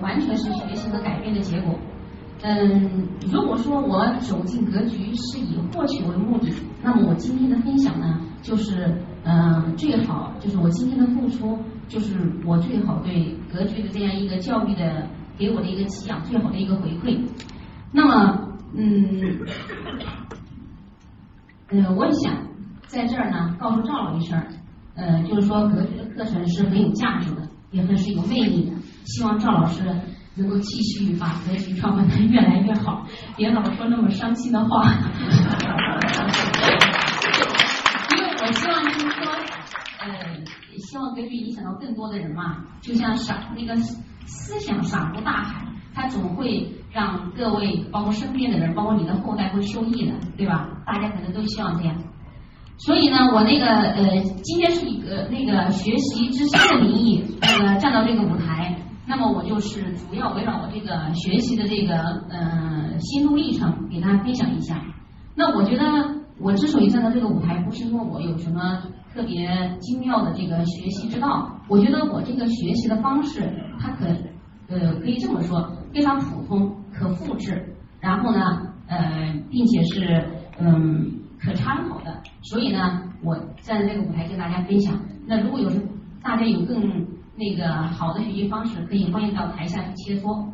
完全是学习和改变的结果。嗯，如果说我走进格局是以获取为目的，那么我今天的分享呢，就是嗯最好就是我今天的付出，就是我最好对格局的这样一个教育的给我的一个给养最好的一个回馈。那么嗯呃，我想在这儿呢告诉赵老一声，呃，就是说格局的课程是很有价值的，也很是有魅力的，希望赵老师。能够继续把格局创办的越来越好，别老说那么伤心的话。因为我希望就是说，呃，希望格局影响到更多的人嘛，就像洒那个思想洒入大海，它总会让各位，包括身边的人，包括你的后代会受益的，对吧？大家可能都希望这样。所以呢，我那个呃，今天是一个那个学习之星的名义，呃，站到这个舞台。那么我就是主要围绕我这个学习的这个呃心路历程，给大家分享一下。那我觉得我之所以站在这个舞台，不是说我有什么特别精妙的这个学习之道，我觉得我这个学习的方式，它可呃可以这么说，非常普通，可复制，然后呢呃并且是嗯可参考的。所以呢，我站在这个舞台跟大家分享。那如果有大家有更那个好的学习方式，可以欢迎到台下去切磋。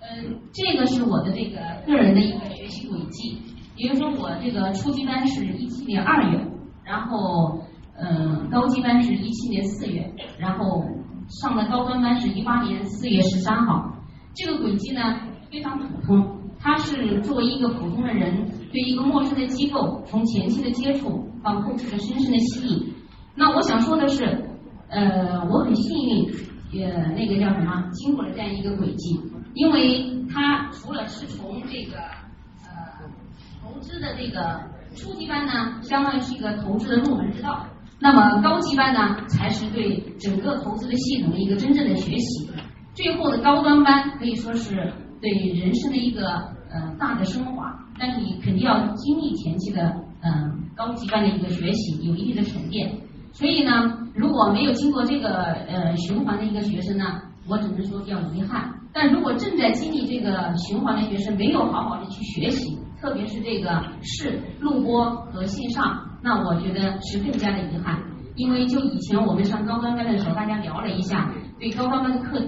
嗯，这个是我的这个个人的一个学习轨迹。比如说，我这个初级班是一七年二月，然后嗯，高级班是一七年四月，然后上的高端班是一八年四月十三号。这个轨迹呢非常普通，它是作为一个普通的人，对一个陌生的机构，从前期的接触。到后期的深深的吸引，那我想说的是，呃，我很幸运，呃，那个叫什么，经过了这样一个轨迹，因为它除了是从这个呃投资的这个初级班呢，相当于是一个投资的入门之道，那么高级班呢，才是对整个投资的系统的一个真正的学习，最后的高端班可以说是对人生的一个呃大的升华，但是你肯定要经历前期的嗯。高级班的一个学习有一定的沉淀，所以呢，如果没有经过这个呃循环的一个学生呢，我只能说比较遗憾。但如果正在经历这个循环的学生没有好好的去学习，特别是这个是录播和线上，那我觉得是更加的遗憾。因为就以前我们上高端班的时候，大家聊了一下，对高端班的课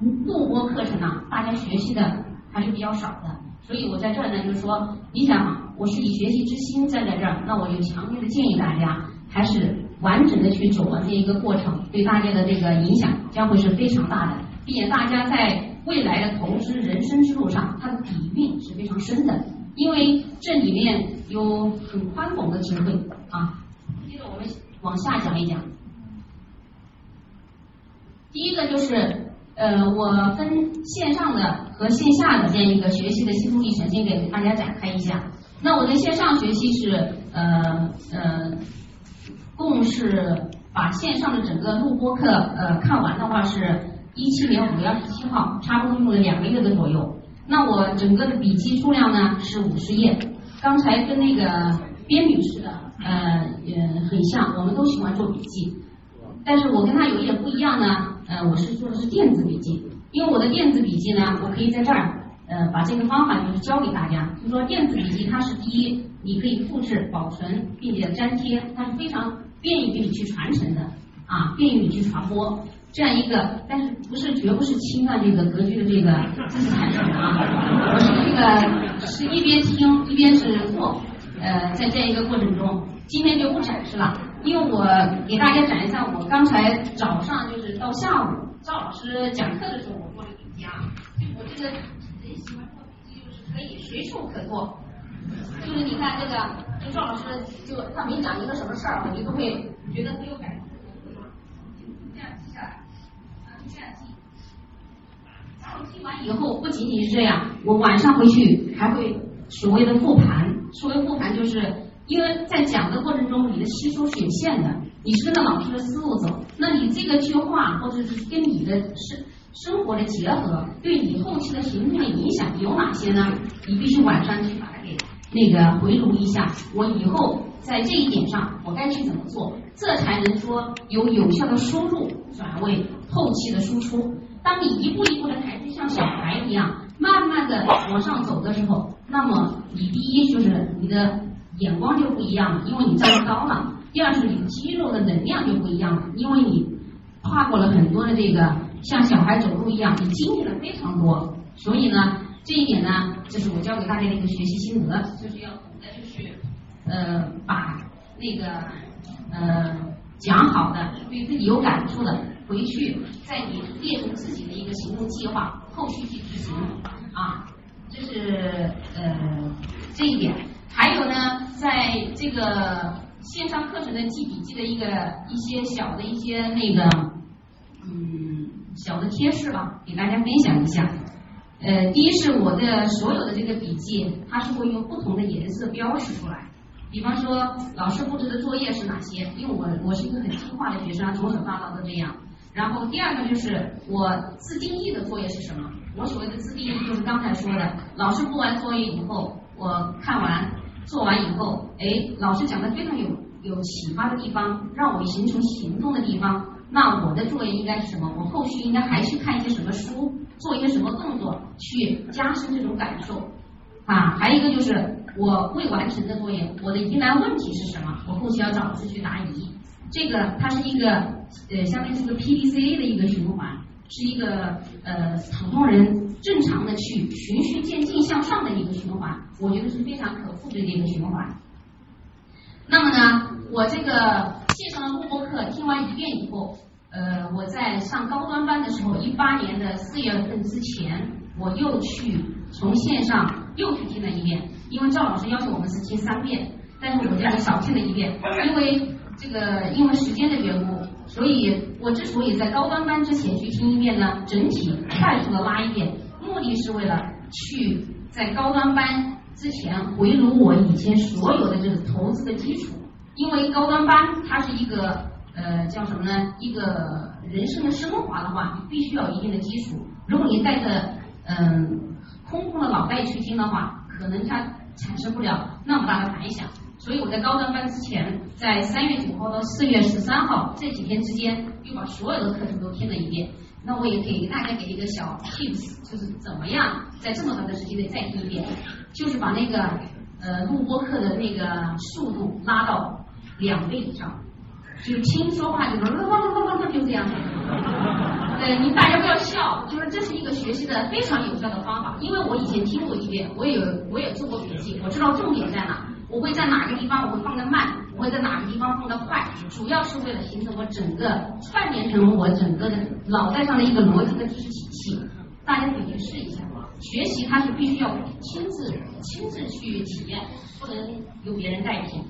录播课程呢，大家学习的还是比较少的。所以我在这儿呢，就是说，你想。我是以学习之心站在这儿，那我就强烈的建议大家，还是完整的去走完这一个过程，对大家的这个影响将会是非常大的，并且大家在未来的投资人生之路上，它的底蕴是非常深的，因为这里面有很宽广的智慧啊。接着我们往下讲一讲，第一个就是呃，我分线上的和线下的这样一个学习的心路历程，先给大家展开一下。那我在线上学习是呃呃，共是把线上的整个录播课呃看完的话是一七年五月二十七号，差不多用了两个月的左右。那我整个的笔记数量呢是五十页。刚才跟那个边女士的呃也很像，我们都喜欢做笔记，但是我跟她有一点不一样呢，呃我是做的是电子笔记，因为我的电子笔记呢，我可以在这儿。呃，把这个方法就是教给大家，就说电子笔记它是第一，你可以复制、保存，并且粘贴，它是非常便于给你去传承的啊，便于你去传播这样一个，但是不是绝不是侵犯这个格局的这个知识产权啊，我是这个是一边听一边是做，呃，在这样一个过程中，今天就不展示了，因为我给大家讲一下，我刚才早上就是到下午赵老师讲课的时候，我做的笔记啊。我这个人喜欢做笔记，就是可以随处可做。就是你看这个，就赵老师就他每讲一个什么事儿，我就都会觉得很有感触。这样记下来，啊，就这样记。然后记完以后，不仅仅是这样，我晚上回去还会所谓的复盘。所谓复盘，就是因为在讲的过程中，你的吸收是有限的，你是跟着老师的思路走，那你这个句话或者是跟你的生生活的结合，对你后期的行动的影响有哪些呢？你必须晚上去把它给那个回炉一下，我以后在这一点上我该去怎么做，这才能说有有效的输入转为后期的输出。当你一步一步的孩子像小孩一样，慢慢的往上走的时候，那么你第一就是你的眼光就不一样了，因为你站得高了；第二是你肌肉的能量就不一样了，因为你跨过了很多的这个像小孩走路一样，你经历了非常多。所以呢，这一点呢，就是我教给大家的一个学习心得，就是要懂得就是呃把那个呃讲好的，对自己有感触的，回去在你列出自己的一个行动计划，后续去执行啊。这是呃这一点，还有呢，在这个线上课程的记笔记的一个一些小的一些那个嗯小的贴士吧，给大家分享一下。呃，第一是我的所有的这个笔记，它是会用不同的颜色标识出来。比方说，老师布置的作业是哪些？因为我我是一个很听话的学生，从小到大都这样。然后第二个就是我自定义的作业是什么？我所谓的自定义就是刚才说的，老师布完作业以后，我看完做完以后，哎，老师讲的非常有有启发的地方，让我形成行动的地方，那我的作业应该是什么？我后续应该还去看一些什么书，做一些什么动作，去加深这种感受啊？还有一个就是我未完成的作业，我的疑难问题是什么？我后期要找老师去答疑。这个它是一个呃，相当于是个 PDCA 的一个循环，是一个呃普通人正常的去循序渐进向上的一个循环，我觉得是非常可复制的一个循环。那么呢，我这个线上的录播课听完一遍以后，呃，我在上高端班的时候，一八年的四月份之前，我又去从线上又去听了一遍，因为赵老师要求我们是听三遍，但是我这里少听了一遍，因为。这个因为时间的缘故，所以我之所以在高端班之前去听一遍呢，整体快速的拉一遍，目的是为了去在高端班之前回炉我以前所有的这个投资的基础。因为高端班它是一个呃叫什么呢？一个人生的升华的话，你必须要一定的基础。如果你带着嗯空空的脑袋去听的话，可能它产生不了那么大的反响。所以我在高端班之前，在三月九号到四月十三号这几天之间，又把所有的课程都听了一遍。那我也给大家给一个小 tips，就是怎么样在这么短的时间内再听一遍，就是把那个呃录播课的那个速度拉到两倍以上，就是听说话就是啦啦啦啦啦就这样。对，你大家不要笑，就是这是一个学习的非常有效的方法。因为我以前听过一遍，我也我也做过笔记，我知道重点在哪。我会在哪个地方我会放的慢，我会在哪个地方放的快，主要是为了形成我整个串联成我整个的脑袋上的一个逻辑的知识体系。大家可以去试一下，学习它是必须要亲自亲自去体验，不能由别人代替。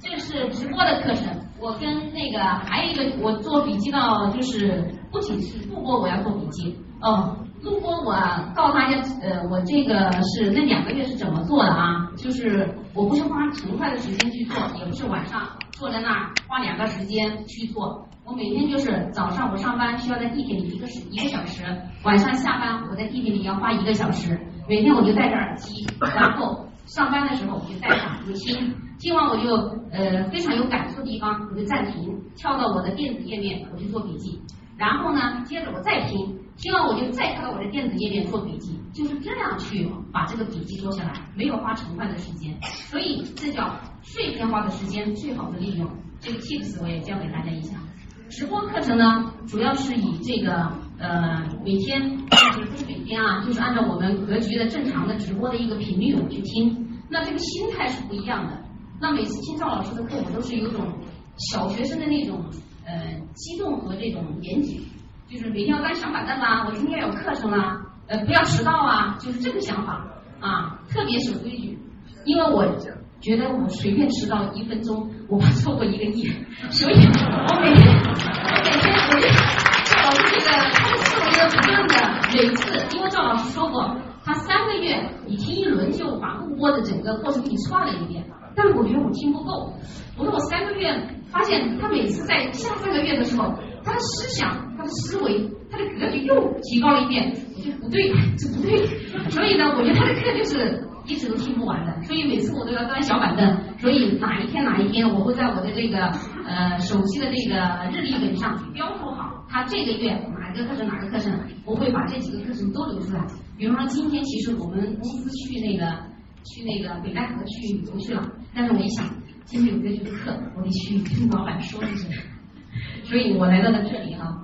这是直播的课程，我跟那个还有一个我做笔记到就是不仅是录播我要做笔记哦。如果我告诉大家，呃，我这个是那两个月是怎么做的啊？就是我不是花成块的时间去做，也不是晚上坐在那儿花两个时间去做。我每天就是早上我上班需要在地铁里一个时一个小时，晚上下班我在地铁里要花一个小时。每天我就戴着耳机，然后上班的时候我就戴上我听，听完我就呃非常有感触的地方我就暂停，跳到我的电子页面我去做笔记，然后呢接着我再听。听完我就再开到我的电子页面做笔记，就是这样去把这个笔记做下来，没有花成块的时间，所以这叫碎片化的时间最好的利用。这个 tips 我也教给大家一下。直播课程呢，主要是以这个呃每天就是不是每天啊，就是按照我们格局的正常的直播的一个频率我去听，那这个心态是不一样的。那每次听赵老师的课，我都是有种小学生的那种呃激动和这种严谨。就是每天要搬小板凳啦，我今天有课程啦，呃，不要迟到啊，就是这个想法啊，特别守规矩。因为我觉得我随便迟到一分钟，我怕错过一个亿，所以我每天我每天我就赵老师这个他的思维的不断的每次，因为赵老师说过，他三个月你听一轮就把录播的整个过程给你串了一遍，但我觉得我听不够，我说我三个月发现他每次在下三个月的时候，他的思想、他的思维、他的格局又提高了一遍，我觉得不对，这不对，所以呢，我觉得他的课就是。一直都听不完的，所以每次我都要端小板凳。所以哪一天哪一天，我会在我的这个呃手机的这个日历本上标注好，他这个月哪一个课程哪个课程，我会把这几个课程都留出来。比方说今天其实我们公司去那个去那个北戴河去旅游去了，但是我一想今天有这个课，我得去听老板说一声，所以我来到了这里哈。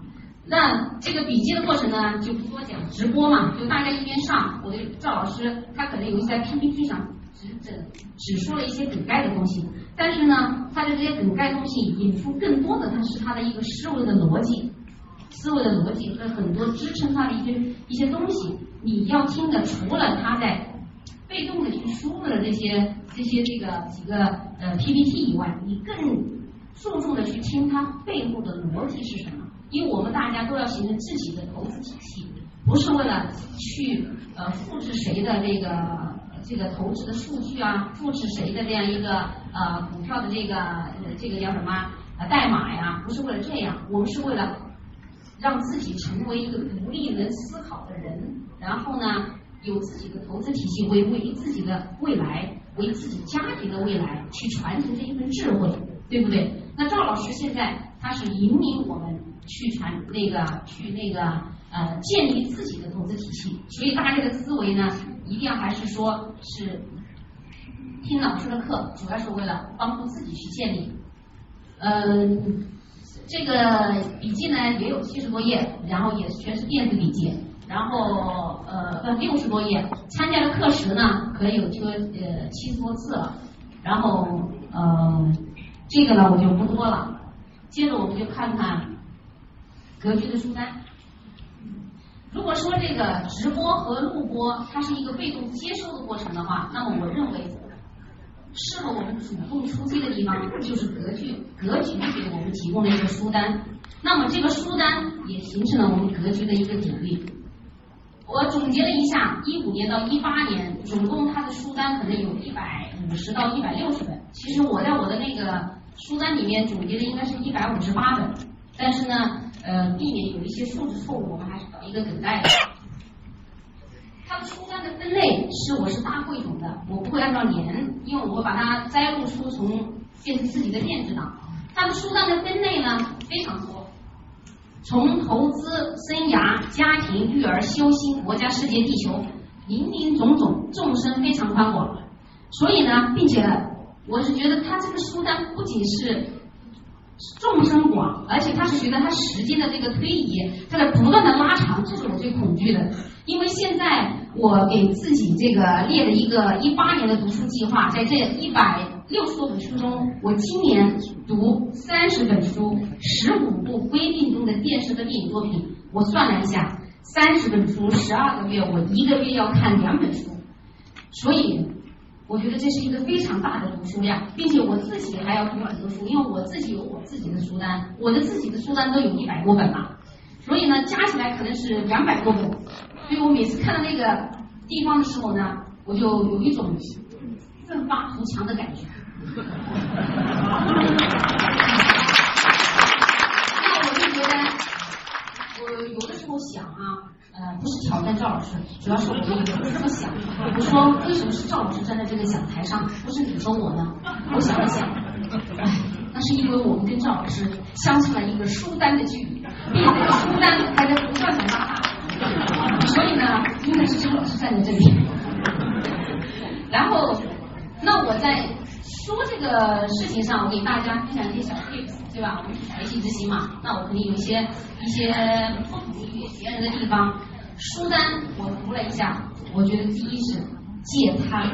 那这个笔记的过程呢，就不多讲，直播嘛，就大家一边上，我的赵老师他可能有一些在 PPT 上只整只说了一些梗概的东西，但是呢，他的这些梗概东西引出更多的，它是他的一个思维的逻辑，思维的逻辑和很多支撑他的一些一些东西，你要听的除了他在被动的去输入了这些这些这个几个呃 PPT 以外，你更注重的去听它背后的逻辑是什么。因为我们大家都要形成自己的投资体系，不是为了去呃复制谁的这个这个投资的数据啊，复制谁的这样一个呃股票的这个这个叫什么代码呀，不是为了这样，我们是为了让自己成为一个独立能思考的人，然后呢有自己的投资体系，为为自己的未来，为自己家庭的未来去传承这一份智慧，对不对？那赵老师现在他是引领我们。去传那个去那个呃建立自己的投资体系，所以大家的思维呢，一定要还是说是听老师的课，主要是为了帮助自己去建立。嗯，这个笔记呢也有七十多页，然后也全是电子笔记，然后呃呃六十多页，参加的课时呢可能有这个呃七十多次了，然后呃这个呢我就不多了，接着我们就看看。格局的书单。如果说这个直播和录播它是一个被动接收的过程的话，那么我认为适合我们主动出击的地方就是格局，格局给我们提供了一个书单。那么这个书单也形成了我们格局的一个比例。我总结了一下，一五年到一八年，总共它的书单可能有一百五十到一百六十本。其实我在我的那个书单里面总结的应该是一百五十八本，但是呢。呃，避免有一些数字错误，我们还是搞一个梗概的。它的书单的分类是我是大汇总的，我不会按照年，因为我把它摘录出从变成自己的电子档。它的书单的分类呢非常多，从投资、生涯、家庭、育儿、修心、国家、世界、地球，林林总总，众生非常宽广。所以呢，并且我是觉得他这个书单不仅是。众生广，而且他是觉得他时间的这个推移，它在不断的拉长，这是我最恐惧的。因为现在我给自己这个列了一个一八年的读书计划，在这一百六十多本书中，我今年读三十本书，十五部规定中的电视和电影作品。我算了一下，三十本书，十二个月，我一个月要看两本书，所以。我觉得这是一个非常大的读书量，并且我自己还要读很多书，因为我自己有我自己的书单，我的自己的书单都有一百多本嘛，所以呢，加起来可能是两百多本，所以我每次看到那个地方的时候呢，我就有一种奋发图强的感觉。那我就觉得，我有的时候想啊。呃，不是挑战赵老师，主要是我有时候这么想，我说为什么是赵老师站在这个讲台上，不是你和我呢？我想了想，哎，那是因为我们跟赵老师相处了一个书单的距离，并且书单还在不断的拉大，所以呢，应该是赵老师站在这里。然后，那我在说这个事情上，我给大家分享一些小 tips，对吧？我们是学习之星嘛，那我肯定有一些一些不同于别人的地方。书单我读了一下，我觉得第一是戒贪。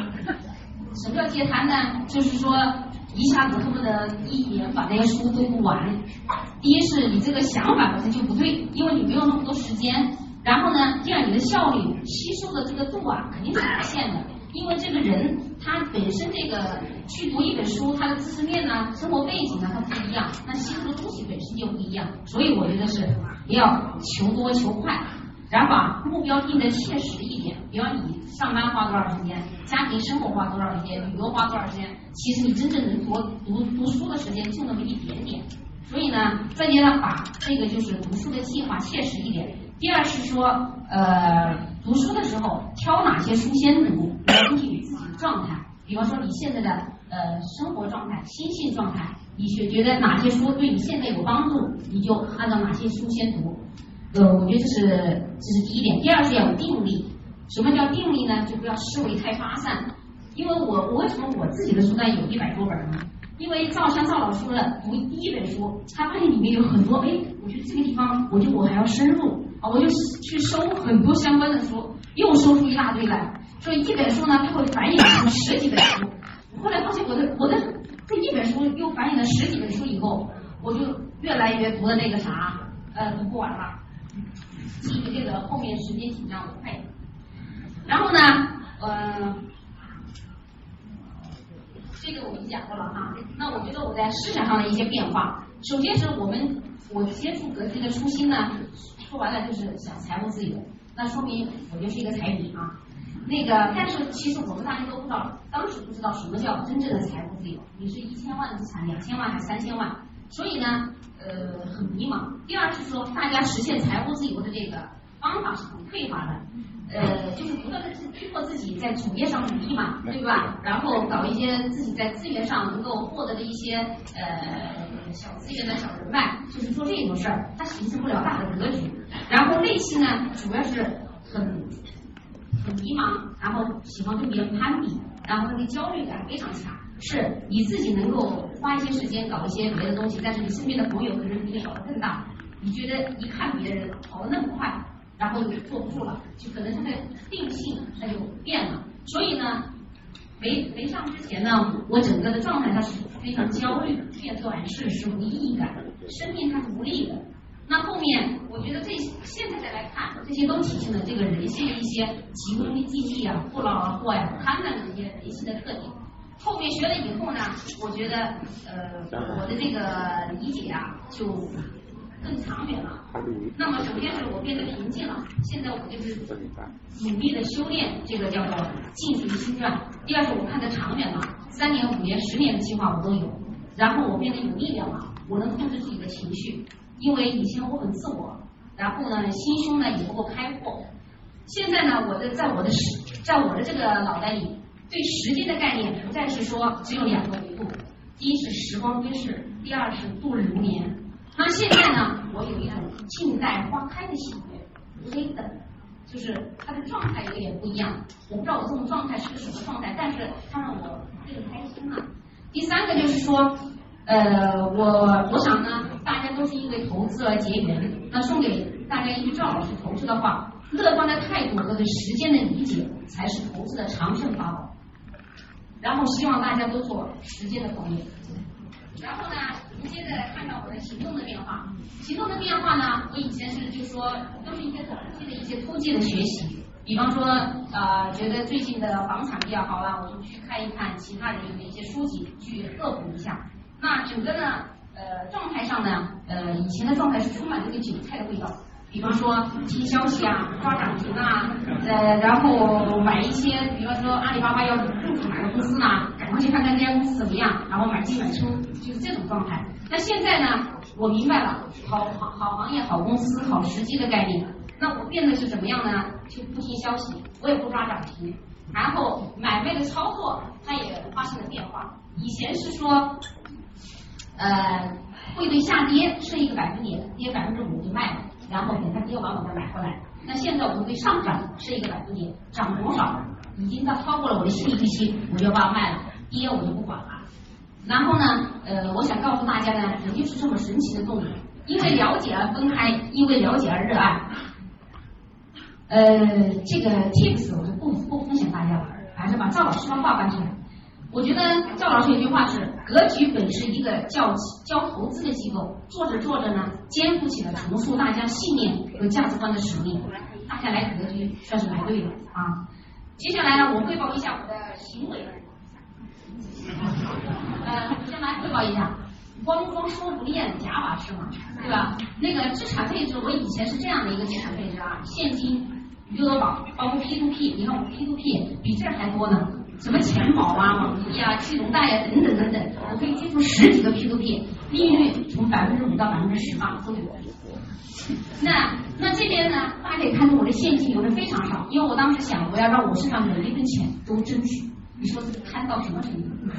什么叫戒贪呢？就是说一下子恨不得一年把那些书都读完。第一是你这个想法本身就不对，因为你没有那么多时间。然后呢，这样你的效率、吸收的这个度啊，肯定是有限的。因为这个人他本身这个去读一本书，他的知识面呢、生活背景呢，他不一样，那吸收的东西本身就不一样。所以我觉得是要求多求快，然后把目标定的切实一点。比方你上班花多少时间，家庭生活花多少时间，旅游花多少时间，其实你真正能读读读书的时间就那么一点点。所以呢，再加上把这个就是读书的计划切实一点。第二是说，呃，读书的时候挑哪些书先读，根据你自己的状态。比方说你现在的呃生活状态、心性状态，你觉觉得哪些书对你现在有帮助，你就按照哪些书先读。呃，我觉得这是这是第一点。第二是要有定力。什么叫定力呢？就不要思维太发散。因为我我为什么我自己的书单有一百多本呢？因为赵像赵老师说了读第一本书，他发现里面有很多，哎，我觉得这个地方，我觉得我还要深入啊，我就去收很多相关的书，又收出一大堆来。所以一本书呢，它会繁衍出十几本书。我后来发现我的我的这一本书又繁衍了十几本书以后，我就越来越读的那个啥，呃，读不完了。基于这个后面时间紧张，我快一点。然后呢，呃，这个我们讲过了哈。那我觉得我在思想上的一些变化，首先是我们我接触格局的初心呢，说完了就是想财务自由。那说明我就是一个财迷啊。那个，但是其实我们大家都不知道，当时不知道什么叫真正的财务自由。你是一千万的资产，两千万还是三千万？所以呢，呃，很迷茫。第二是说，大家实现财务自由的这个方法是很匮乏的。呃，就是不断的逼迫自己在主业上努力嘛，对吧？然后搞一些自己在资源上能够获得的一些呃小资源的小人脉，就是做这种事儿，它形成不了大的格局。然后内心呢，主要是很很迷茫，然后喜欢跟别人攀比，然后那个焦虑感非常强。是你自己能够花一些时间搞一些别的东西，但是你身边的朋友可能比你搞得更大。你觉得一看别人跑得那么快。然后就坐不住了，就可能他的定性它就变了。所以呢，没没上之前呢，我整个的状态它是非常焦虑的，变短视是无意义感，生命它是无力的。那后面我觉得这现在再来看，这些都体现了这个人性的一些急功近利啊、不劳而获呀、贪婪的一些人性的特点。后面学了以后呢，我觉得呃，我的这个理解啊，就。更长远了。那么首先是我变得平静了，现在我就是努力的修炼，这个叫做进行心转。第二是我看得长远了，三年、五年、十年的计划我都有。然后我变得有力量了，我能控制自己的情绪，因为以前我很自我，然后呢心胸呢也不够开阔。现在呢，我的在我的时，在我的这个脑袋里，对时间的概念不再是说只有两个维度，第一是时光飞逝，第二是度日如年。那现在呢？我有一种静待花开的喜悦，黑的，就是它的状态有点不一样。我不知道我这种状态是个什么状态，但是它让我更开心了。第三个就是说，呃，我我想呢，大家都是因为投资而结缘。那送给大家一句赵老师投资的话：乐观的态度和对时间的理解，才是投资的长胜法宝。然后希望大家都做时间的朋友。然后呢，您接着看到我的行动的变化。行动的变化呢，我以前是就说都是一些短期的一些突击的学习，比方说呃，觉得最近的房产比较好了，我就去看一看其他人的一些书籍，去恶补一下。那整个呢，呃，状态上呢，呃，以前的状态是充满这个韭菜的味道。比方说听消息啊，抓涨停啊，呃，然后买一些，比方说阿里巴巴要入主哪个公司呢，然后去看看这家公司怎么样，然后买进买出，就是这种状态。那现在呢，我明白了，好好好行业、好公司、好时机的概念。那我变得是怎么样呢？就不听消息，我也不抓涨停，然后买卖的操作它也发生了变化。以前是说，呃，会对下跌设一个百分点，跌百分之五就卖了。然后等它跌完，我再买回来。那现在我们对上涨是一个百分点，涨多少已经到超过了我的心理预期，我就把它卖了。爹我就不管了。然后呢，呃，我想告诉大家呢，人就是这么神奇的动物，因为了解而分开，因为了解而热爱。呃，这个 tips 我就不不分享大家了，还是把赵老师的话搬出来。我觉得赵老师有句话是：格局本是一个教教投资的机构，做着做着呢，肩负起了重塑大家信念和价值观的使命。大家来格局算是来对了啊！接下来呢，我汇报一下我的行为。呃，先来汇报一下，光光说不练，假把式嘛，对吧？那个资产配置，我以前是这样的一个资产配置啊，现金、余额宝，包括 P to P，你看我们 P to P 比这还多呢，什么钱宝啊、网易啊、金融贷呀等等等等，我可以接触十几个 P to P，利率从百分之五到百分之十八都有。那那这边呢，大家可以看出我的现金流的非常少，因为我当时想，我要让我身上每一分钱都争取。你说这个贪到什么程度？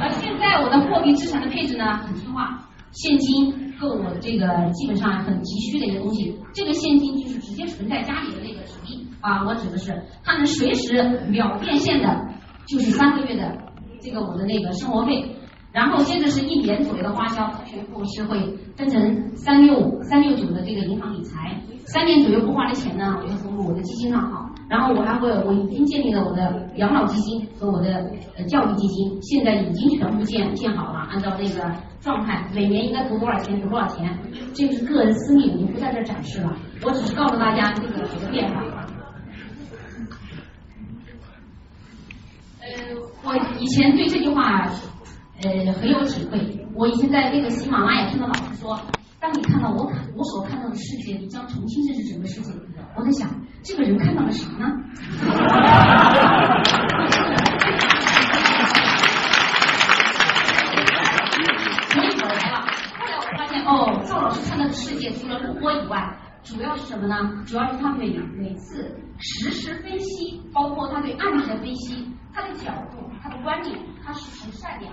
而现在我的货币资产的配置呢，很听话，现金够我这个基本上很急需的一个东西。这个现金就是直接存在家里的那个纸币啊，我指的是它能随时秒变现的，就是三个月的这个我的那个生活费。然后接着是一年左右的花销，全部是会分成三六三六九的这个银行理财，三年左右不花的钱呢，我就投入我的基金账号。然后我还会，我已经建立了我的养老基金和我的教育基金，现在已经全部建建好了，按照那个状态，每年应该投多少钱，投多少钱，这个是个人私密，我就不在这展示了，我只是告诉大家这个这个变化。呃，我以前对这句话。呃，很有体会。我以前在那个喜马拉雅听到老师说，当你看到我我所看到的世界，你将重新认识整个世界。我在想，这个人看到了啥呢？所以我来了。后来我发现，哦，赵老师看到的世界除了录播以外，主要是什么呢？主要是他每每次实时分析，包括他对案例的分析，他的角度，他的观点，他是从善良。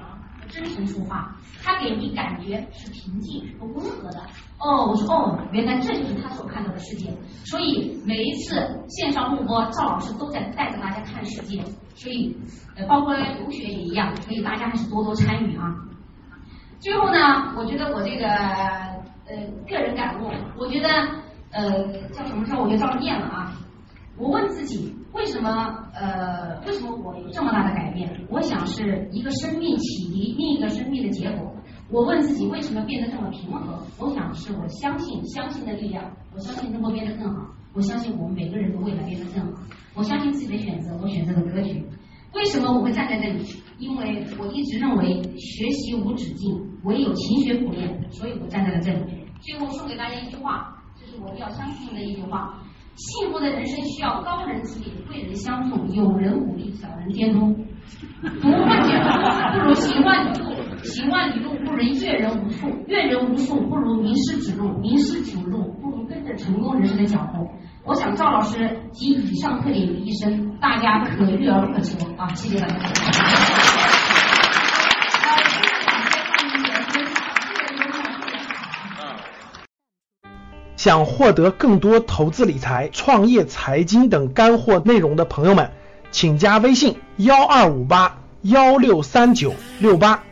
真诚出发，他给你感觉是平静和温和的。哦，我说哦，原来这就是他所看到的世界。所以每一次线上录播，赵老师都在带着大家看世界。所以，呃，包括留学也一样，所以大家还是多多参与啊。最后呢，我觉得我这个呃个人感悟，我觉得呃叫什么时候我就照念了啊。我问自己。为什么呃？为什么我有这么大的改变？我想是一个生命启迪另一个生命的结果。我问自己为什么变得这么平和？我想是我相信相信的力量，我相信能够变得更好，我相信我们每个人的未来变得更好，我相信自己的选择，我选择了格局。为什么我会站在这里？因为我一直认为学习无止境，唯有勤学苦练，所以我站在了这里。最后送给大家一句话，这是我比较相信的一句话。幸福的人生需要高人指点，贵人相助，有人鼓励，小人监督。读万卷书不如行万里路，行万里路不如阅人无数，阅人无数不如名师指路，名师指路不如跟着成功人士的脚步。我想赵老师集以上特点于一身，大家可遇而不可求啊！谢谢大家。想获得更多投资理财、创业财经等干货内容的朋友们，请加微信幺二五八幺六三九六八。